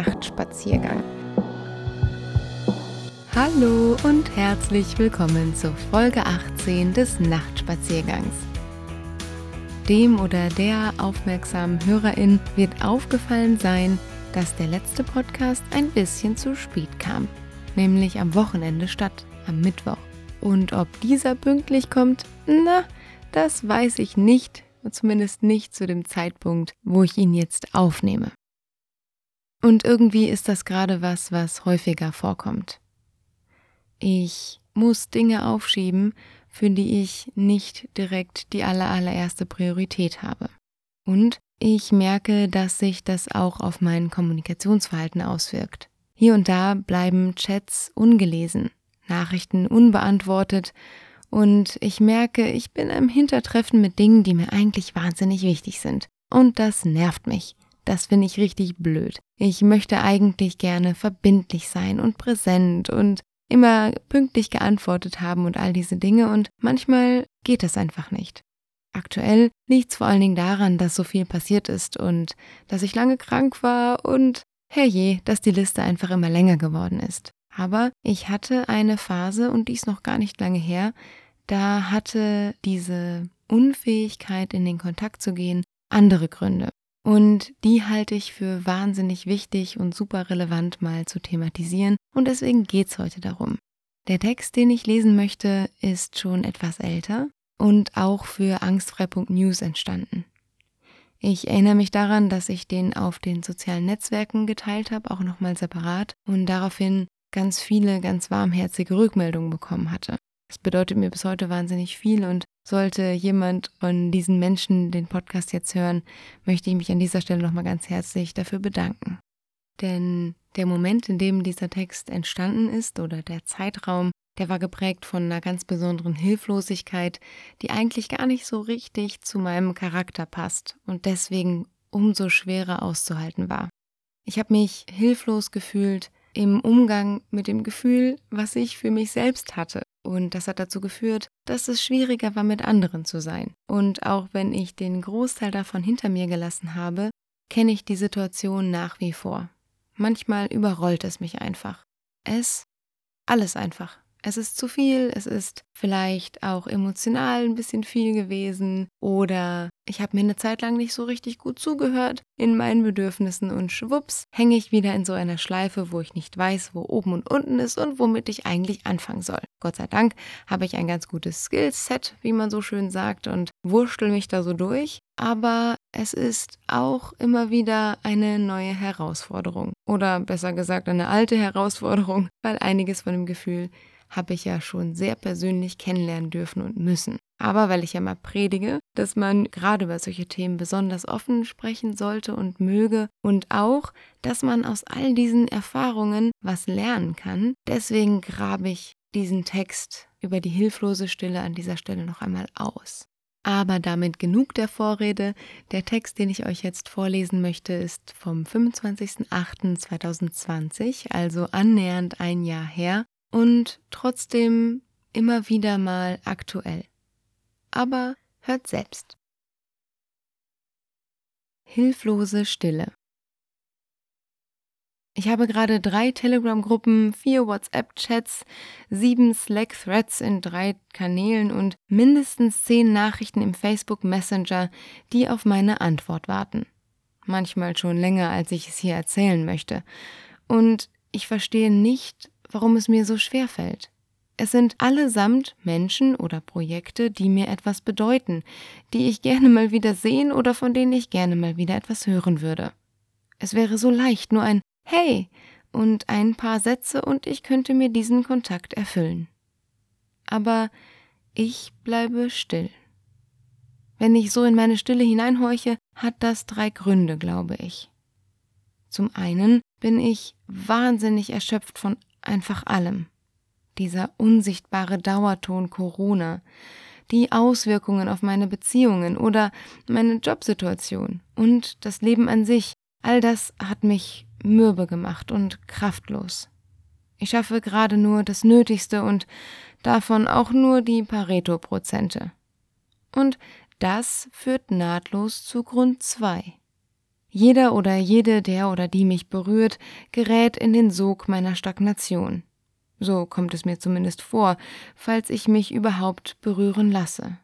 Nachtspaziergang. Hallo und herzlich willkommen zur Folge 18 des Nachtspaziergangs. Dem oder der aufmerksamen Hörerin wird aufgefallen sein, dass der letzte Podcast ein bisschen zu spät kam, nämlich am Wochenende statt am Mittwoch. Und ob dieser pünktlich kommt, na, das weiß ich nicht, zumindest nicht zu dem Zeitpunkt, wo ich ihn jetzt aufnehme. Und irgendwie ist das gerade was, was häufiger vorkommt. Ich muss Dinge aufschieben, für die ich nicht direkt die allerallererste Priorität habe. Und ich merke, dass sich das auch auf mein Kommunikationsverhalten auswirkt. Hier und da bleiben Chats ungelesen, Nachrichten unbeantwortet und ich merke, ich bin am Hintertreffen mit Dingen, die mir eigentlich wahnsinnig wichtig sind. Und das nervt mich. Das finde ich richtig blöd. Ich möchte eigentlich gerne verbindlich sein und präsent und immer pünktlich geantwortet haben und all diese Dinge und manchmal geht das einfach nicht. Aktuell liegt es vor allen Dingen daran, dass so viel passiert ist und dass ich lange krank war und herrje, dass die Liste einfach immer länger geworden ist. Aber ich hatte eine Phase, und die ist noch gar nicht lange her, da hatte diese Unfähigkeit, in den Kontakt zu gehen, andere Gründe. Und die halte ich für wahnsinnig wichtig und super relevant mal zu thematisieren. Und deswegen geht's heute darum. Der Text, den ich lesen möchte, ist schon etwas älter und auch für angstfrei.news entstanden. Ich erinnere mich daran, dass ich den auf den sozialen Netzwerken geteilt habe, auch nochmal separat und daraufhin ganz viele ganz warmherzige Rückmeldungen bekommen hatte. Das bedeutet mir bis heute wahnsinnig viel und sollte jemand von diesen Menschen den Podcast jetzt hören, möchte ich mich an dieser Stelle nochmal ganz herzlich dafür bedanken. Denn der Moment, in dem dieser Text entstanden ist oder der Zeitraum, der war geprägt von einer ganz besonderen Hilflosigkeit, die eigentlich gar nicht so richtig zu meinem Charakter passt und deswegen umso schwerer auszuhalten war. Ich habe mich hilflos gefühlt im Umgang mit dem Gefühl, was ich für mich selbst hatte. Und das hat dazu geführt, dass es schwieriger war, mit anderen zu sein. Und auch wenn ich den Großteil davon hinter mir gelassen habe, kenne ich die Situation nach wie vor. Manchmal überrollt es mich einfach. Es, alles einfach. Es ist zu viel, es ist vielleicht auch emotional ein bisschen viel gewesen oder ich habe mir eine Zeit lang nicht so richtig gut zugehört in meinen Bedürfnissen und schwupps hänge ich wieder in so einer Schleife, wo ich nicht weiß, wo oben und unten ist und womit ich eigentlich anfangen soll. Gott sei Dank habe ich ein ganz gutes Skillset, wie man so schön sagt, und wurschtel mich da so durch. Aber es ist auch immer wieder eine neue Herausforderung. Oder besser gesagt eine alte Herausforderung, weil einiges von dem Gefühl habe ich ja schon sehr persönlich kennenlernen dürfen und müssen. Aber weil ich ja mal predige, dass man gerade über solche Themen besonders offen sprechen sollte und möge und auch, dass man aus all diesen Erfahrungen was lernen kann, deswegen grabe ich diesen Text über die hilflose Stille an dieser Stelle noch einmal aus. Aber damit genug der Vorrede. Der Text, den ich euch jetzt vorlesen möchte, ist vom 25.08.2020, also annähernd ein Jahr her und trotzdem immer wieder mal aktuell. Aber hört selbst. Hilflose Stille. Ich habe gerade drei Telegram-Gruppen, vier WhatsApp-Chats, sieben Slack-Threads in drei Kanälen und mindestens zehn Nachrichten im Facebook Messenger, die auf meine Antwort warten. Manchmal schon länger, als ich es hier erzählen möchte. Und ich verstehe nicht, warum es mir so schwer fällt. Es sind allesamt Menschen oder Projekte, die mir etwas bedeuten, die ich gerne mal wieder sehen oder von denen ich gerne mal wieder etwas hören würde. Es wäre so leicht, nur ein Hey und ein paar Sätze und ich könnte mir diesen Kontakt erfüllen. Aber ich bleibe still. Wenn ich so in meine Stille hineinhorche, hat das drei Gründe, glaube ich. Zum einen bin ich wahnsinnig erschöpft von einfach allem. Dieser unsichtbare Dauerton Corona, die Auswirkungen auf meine Beziehungen oder meine Jobsituation und das Leben an sich, all das hat mich mürbe gemacht und kraftlos. Ich schaffe gerade nur das Nötigste und davon auch nur die Pareto-Prozente. Und das führt nahtlos zu Grund 2. Jeder oder jede, der oder die mich berührt, gerät in den Sog meiner Stagnation. So kommt es mir zumindest vor, falls ich mich überhaupt berühren lasse.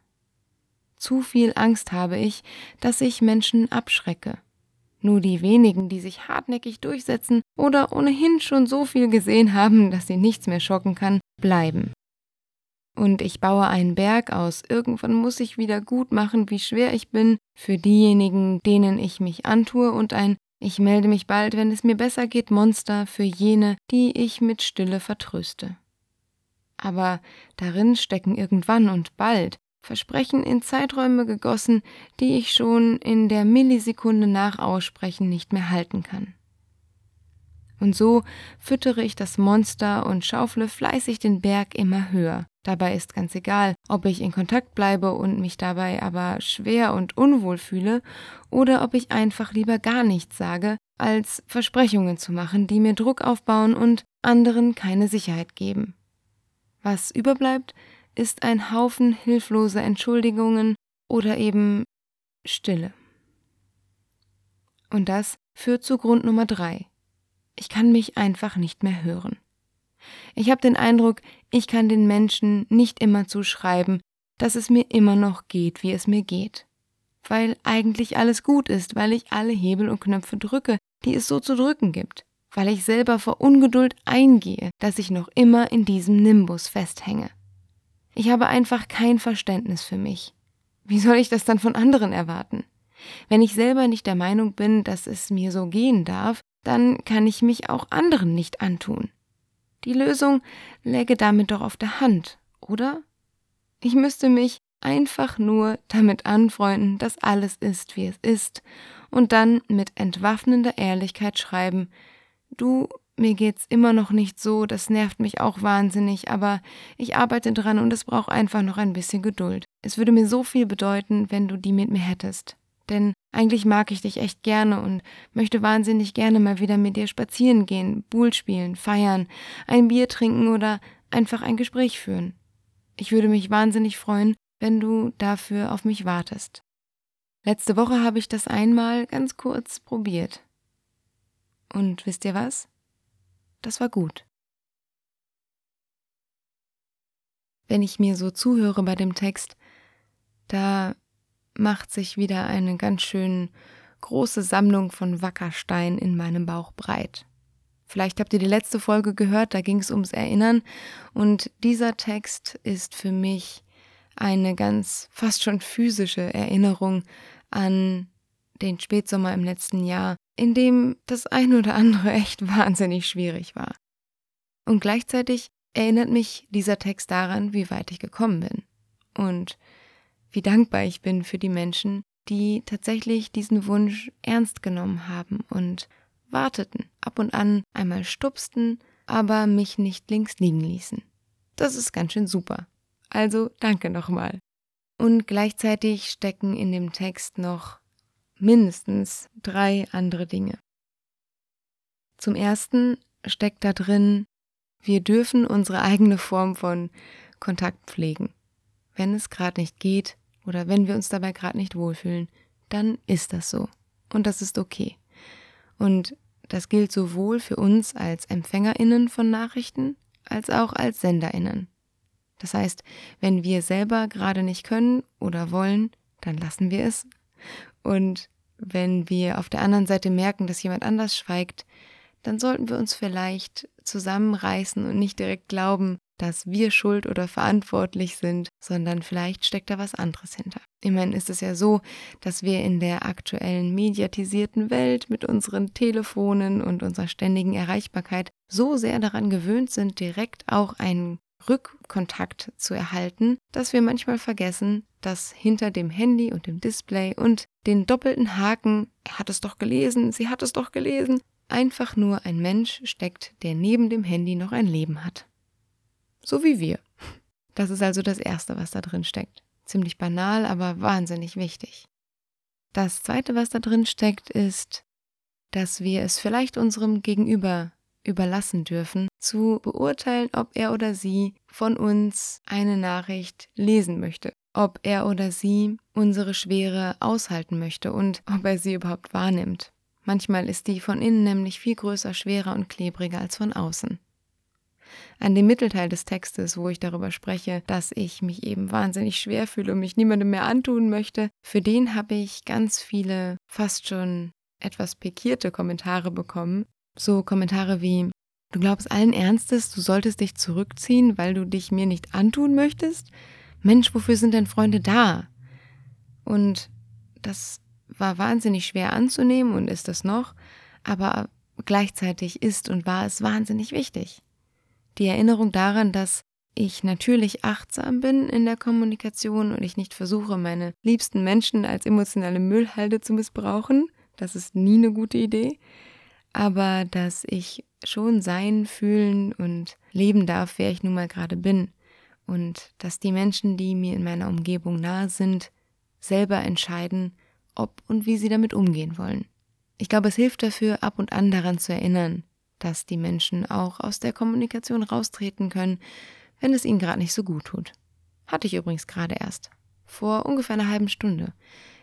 Zu viel Angst habe ich, dass ich Menschen abschrecke. Nur die wenigen, die sich hartnäckig durchsetzen oder ohnehin schon so viel gesehen haben, dass sie nichts mehr schocken kann, bleiben. Und ich baue einen Berg aus. Irgendwann muss ich wieder gut machen, wie schwer ich bin für diejenigen, denen ich mich antue, und ein Ich melde mich bald, wenn es mir besser geht, Monster für jene, die ich mit Stille vertröste. Aber darin stecken irgendwann und bald Versprechen in Zeiträume gegossen, die ich schon in der Millisekunde nach Aussprechen nicht mehr halten kann. Und so füttere ich das Monster und schaufle fleißig den Berg immer höher. Dabei ist ganz egal, ob ich in Kontakt bleibe und mich dabei aber schwer und unwohl fühle, oder ob ich einfach lieber gar nichts sage, als Versprechungen zu machen, die mir Druck aufbauen und anderen keine Sicherheit geben. Was überbleibt, ist ein Haufen hilfloser Entschuldigungen oder eben Stille. Und das führt zu Grund Nummer drei. Ich kann mich einfach nicht mehr hören. Ich habe den Eindruck, ich kann den Menschen nicht immer zuschreiben, dass es mir immer noch geht, wie es mir geht. Weil eigentlich alles gut ist, weil ich alle Hebel und Knöpfe drücke, die es so zu drücken gibt. Weil ich selber vor Ungeduld eingehe, dass ich noch immer in diesem Nimbus festhänge. Ich habe einfach kein Verständnis für mich. Wie soll ich das dann von anderen erwarten? Wenn ich selber nicht der Meinung bin, dass es mir so gehen darf, dann kann ich mich auch anderen nicht antun. Die Lösung läge damit doch auf der Hand, oder? Ich müsste mich einfach nur damit anfreunden, dass alles ist, wie es ist, und dann mit entwaffnender Ehrlichkeit schreiben, du, mir geht's immer noch nicht so, das nervt mich auch wahnsinnig, aber ich arbeite dran und es braucht einfach noch ein bisschen Geduld. Es würde mir so viel bedeuten, wenn du die mit mir hättest. Denn eigentlich mag ich dich echt gerne und möchte wahnsinnig gerne mal wieder mit dir spazieren gehen, Bull spielen, feiern, ein Bier trinken oder einfach ein Gespräch führen. Ich würde mich wahnsinnig freuen, wenn du dafür auf mich wartest. Letzte Woche habe ich das einmal ganz kurz probiert. Und wisst ihr was? Das war gut. Wenn ich mir so zuhöre bei dem Text, da macht sich wieder eine ganz schön große Sammlung von Wackerstein in meinem Bauch breit. Vielleicht habt ihr die letzte Folge gehört, da ging es ums Erinnern und dieser Text ist für mich eine ganz fast schon physische Erinnerung an den Spätsommer im letzten Jahr, in dem das ein oder andere echt wahnsinnig schwierig war. Und gleichzeitig erinnert mich dieser Text daran, wie weit ich gekommen bin und wie dankbar ich bin für die Menschen, die tatsächlich diesen Wunsch ernst genommen haben und warteten, ab und an einmal stupsten, aber mich nicht links liegen ließen. Das ist ganz schön super. Also danke nochmal. Und gleichzeitig stecken in dem Text noch mindestens drei andere Dinge. Zum Ersten steckt da drin, wir dürfen unsere eigene Form von Kontakt pflegen. Wenn es gerade nicht geht, oder wenn wir uns dabei gerade nicht wohlfühlen, dann ist das so. Und das ist okay. Und das gilt sowohl für uns als Empfängerinnen von Nachrichten als auch als Senderinnen. Das heißt, wenn wir selber gerade nicht können oder wollen, dann lassen wir es. Und wenn wir auf der anderen Seite merken, dass jemand anders schweigt, dann sollten wir uns vielleicht zusammenreißen und nicht direkt glauben, dass wir schuld oder verantwortlich sind, sondern vielleicht steckt da was anderes hinter. Immerhin ist es ja so, dass wir in der aktuellen mediatisierten Welt mit unseren Telefonen und unserer ständigen Erreichbarkeit so sehr daran gewöhnt sind, direkt auch einen Rückkontakt zu erhalten, dass wir manchmal vergessen, dass hinter dem Handy und dem Display und den doppelten Haken, er hat es doch gelesen, sie hat es doch gelesen, einfach nur ein Mensch steckt, der neben dem Handy noch ein Leben hat. So wie wir. Das ist also das Erste, was da drin steckt. Ziemlich banal, aber wahnsinnig wichtig. Das Zweite, was da drin steckt, ist, dass wir es vielleicht unserem Gegenüber überlassen dürfen, zu beurteilen, ob er oder sie von uns eine Nachricht lesen möchte, ob er oder sie unsere Schwere aushalten möchte und ob er sie überhaupt wahrnimmt. Manchmal ist die von innen nämlich viel größer, schwerer und klebriger als von außen. An dem Mittelteil des Textes, wo ich darüber spreche, dass ich mich eben wahnsinnig schwer fühle und mich niemandem mehr antun möchte, für den habe ich ganz viele, fast schon etwas pikierte Kommentare bekommen. So Kommentare wie, du glaubst allen Ernstes, du solltest dich zurückziehen, weil du dich mir nicht antun möchtest? Mensch, wofür sind denn Freunde da? Und das war wahnsinnig schwer anzunehmen und ist es noch, aber gleichzeitig ist und war es wahnsinnig wichtig. Die Erinnerung daran, dass ich natürlich achtsam bin in der Kommunikation und ich nicht versuche, meine liebsten Menschen als emotionale Müllhalde zu missbrauchen. Das ist nie eine gute Idee. Aber dass ich schon sein, fühlen und leben darf, wer ich nun mal gerade bin. Und dass die Menschen, die mir in meiner Umgebung nahe sind, selber entscheiden, ob und wie sie damit umgehen wollen. Ich glaube, es hilft dafür, ab und an daran zu erinnern, dass die Menschen auch aus der Kommunikation raustreten können, wenn es ihnen gerade nicht so gut tut. Hatte ich übrigens gerade erst. Vor ungefähr einer halben Stunde.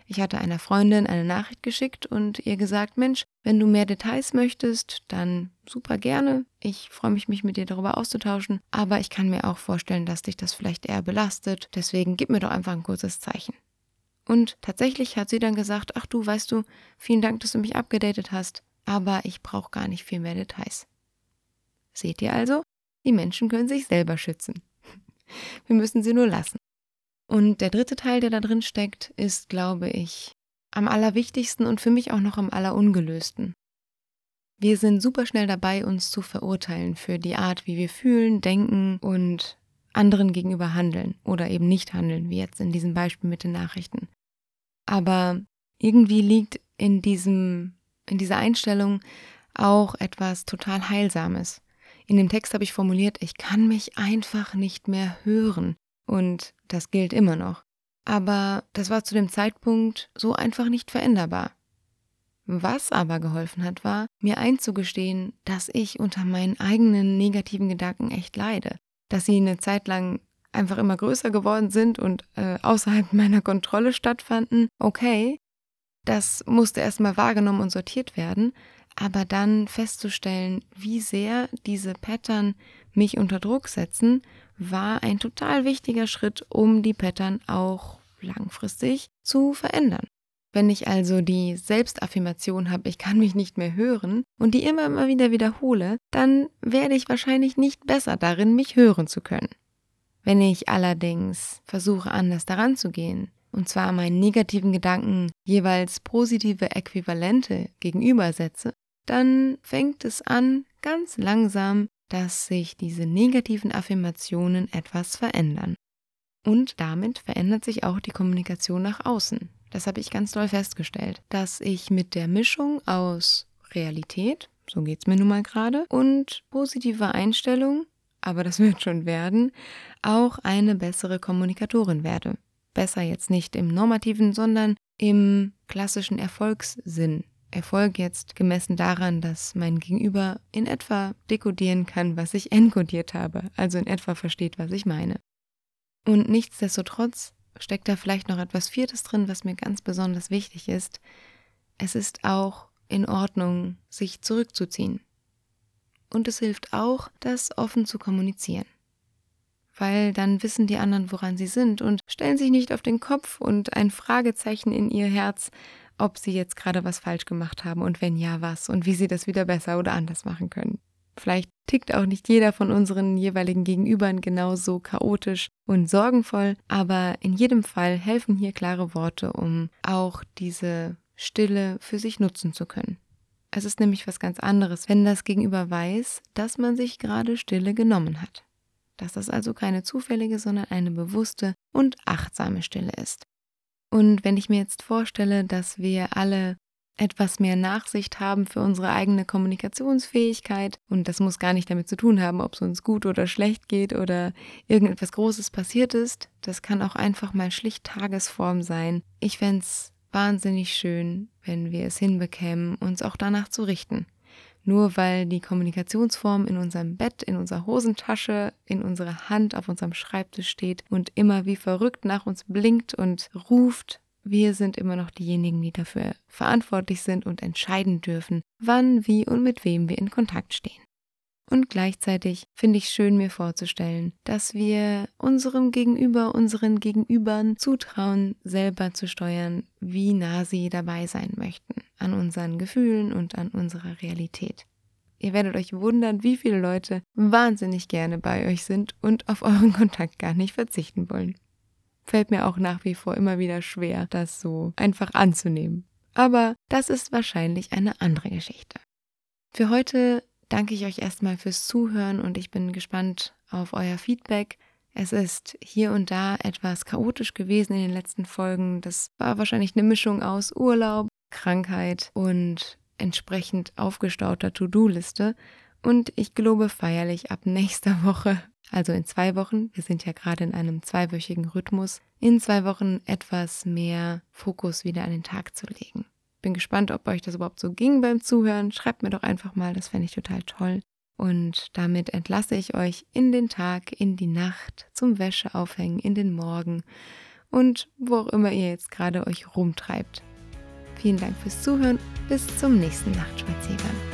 Ich hatte einer Freundin eine Nachricht geschickt und ihr gesagt, Mensch, wenn du mehr Details möchtest, dann super gerne. Ich freue mich, mich mit dir darüber auszutauschen, aber ich kann mir auch vorstellen, dass dich das vielleicht eher belastet. Deswegen gib mir doch einfach ein kurzes Zeichen. Und tatsächlich hat sie dann gesagt, ach du, weißt du, vielen Dank, dass du mich abgedatet hast, aber ich brauche gar nicht viel mehr Details. Seht ihr also, die Menschen können sich selber schützen. Wir müssen sie nur lassen. Und der dritte Teil, der da drin steckt, ist, glaube ich, am allerwichtigsten und für mich auch noch am allerungelösten. Wir sind super schnell dabei, uns zu verurteilen für die Art, wie wir fühlen, denken und anderen gegenüber handeln oder eben nicht handeln, wie jetzt in diesem Beispiel mit den Nachrichten. Aber irgendwie liegt in diesem, in dieser Einstellung auch etwas total Heilsames. In dem Text habe ich formuliert, ich kann mich einfach nicht mehr hören. Und das gilt immer noch. Aber das war zu dem Zeitpunkt so einfach nicht veränderbar. Was aber geholfen hat, war, mir einzugestehen, dass ich unter meinen eigenen negativen Gedanken echt leide dass sie eine Zeit lang einfach immer größer geworden sind und äh, außerhalb meiner Kontrolle stattfanden, okay, das musste erstmal wahrgenommen und sortiert werden, aber dann festzustellen, wie sehr diese Pattern mich unter Druck setzen, war ein total wichtiger Schritt, um die Pattern auch langfristig zu verändern. Wenn ich also die Selbstaffirmation habe, ich kann mich nicht mehr hören und die immer immer wieder wiederhole, dann werde ich wahrscheinlich nicht besser darin, mich hören zu können. Wenn ich allerdings versuche, anders daran zu gehen, und zwar meinen negativen Gedanken jeweils positive Äquivalente gegenübersetze, dann fängt es an, ganz langsam, dass sich diese negativen Affirmationen etwas verändern. Und damit verändert sich auch die Kommunikation nach außen. Das habe ich ganz doll festgestellt, dass ich mit der Mischung aus Realität, so geht es mir nun mal gerade, und positiver Einstellung, aber das wird schon werden, auch eine bessere Kommunikatorin werde. Besser jetzt nicht im normativen, sondern im klassischen Erfolgssinn. Erfolg jetzt gemessen daran, dass mein Gegenüber in etwa dekodieren kann, was ich enkodiert habe, also in etwa versteht, was ich meine. Und nichtsdestotrotz steckt da vielleicht noch etwas Viertes drin, was mir ganz besonders wichtig ist. Es ist auch in Ordnung, sich zurückzuziehen. Und es hilft auch, das offen zu kommunizieren. Weil dann wissen die anderen, woran sie sind und stellen sich nicht auf den Kopf und ein Fragezeichen in ihr Herz, ob sie jetzt gerade was falsch gemacht haben und wenn ja, was und wie sie das wieder besser oder anders machen können. Vielleicht tickt auch nicht jeder von unseren jeweiligen Gegenübern genauso chaotisch und sorgenvoll, aber in jedem Fall helfen hier klare Worte, um auch diese Stille für sich nutzen zu können. Es ist nämlich was ganz anderes, wenn das Gegenüber weiß, dass man sich gerade Stille genommen hat. Dass das also keine zufällige, sondern eine bewusste und achtsame Stille ist. Und wenn ich mir jetzt vorstelle, dass wir alle etwas mehr Nachsicht haben für unsere eigene Kommunikationsfähigkeit. Und das muss gar nicht damit zu tun haben, ob es uns gut oder schlecht geht oder irgendetwas Großes passiert ist. Das kann auch einfach mal schlicht Tagesform sein. Ich fände es wahnsinnig schön, wenn wir es hinbekämen, uns auch danach zu richten. Nur weil die Kommunikationsform in unserem Bett, in unserer Hosentasche, in unserer Hand auf unserem Schreibtisch steht und immer wie verrückt nach uns blinkt und ruft, wir sind immer noch diejenigen, die dafür verantwortlich sind und entscheiden dürfen, wann, wie und mit wem wir in Kontakt stehen. Und gleichzeitig finde ich schön, mir vorzustellen, dass wir unserem Gegenüber, unseren Gegenübern zutrauen, selber zu steuern, wie nah sie dabei sein möchten, an unseren Gefühlen und an unserer Realität. Ihr werdet euch wundern, wie viele Leute wahnsinnig gerne bei euch sind und auf euren Kontakt gar nicht verzichten wollen. Fällt mir auch nach wie vor immer wieder schwer, das so einfach anzunehmen. Aber das ist wahrscheinlich eine andere Geschichte. Für heute danke ich euch erstmal fürs Zuhören und ich bin gespannt auf euer Feedback. Es ist hier und da etwas chaotisch gewesen in den letzten Folgen. Das war wahrscheinlich eine Mischung aus Urlaub, Krankheit und entsprechend aufgestauter To-Do-Liste. Und ich gelobe feierlich ab nächster Woche, also in zwei Wochen, wir sind ja gerade in einem zweiwöchigen Rhythmus, in zwei Wochen etwas mehr Fokus wieder an den Tag zu legen. Bin gespannt, ob euch das überhaupt so ging beim Zuhören. Schreibt mir doch einfach mal, das fände ich total toll. Und damit entlasse ich euch in den Tag, in die Nacht, zum Wäscheaufhängen, in den Morgen und wo auch immer ihr jetzt gerade euch rumtreibt. Vielen Dank fürs Zuhören. Bis zum nächsten Nachtspaziergang.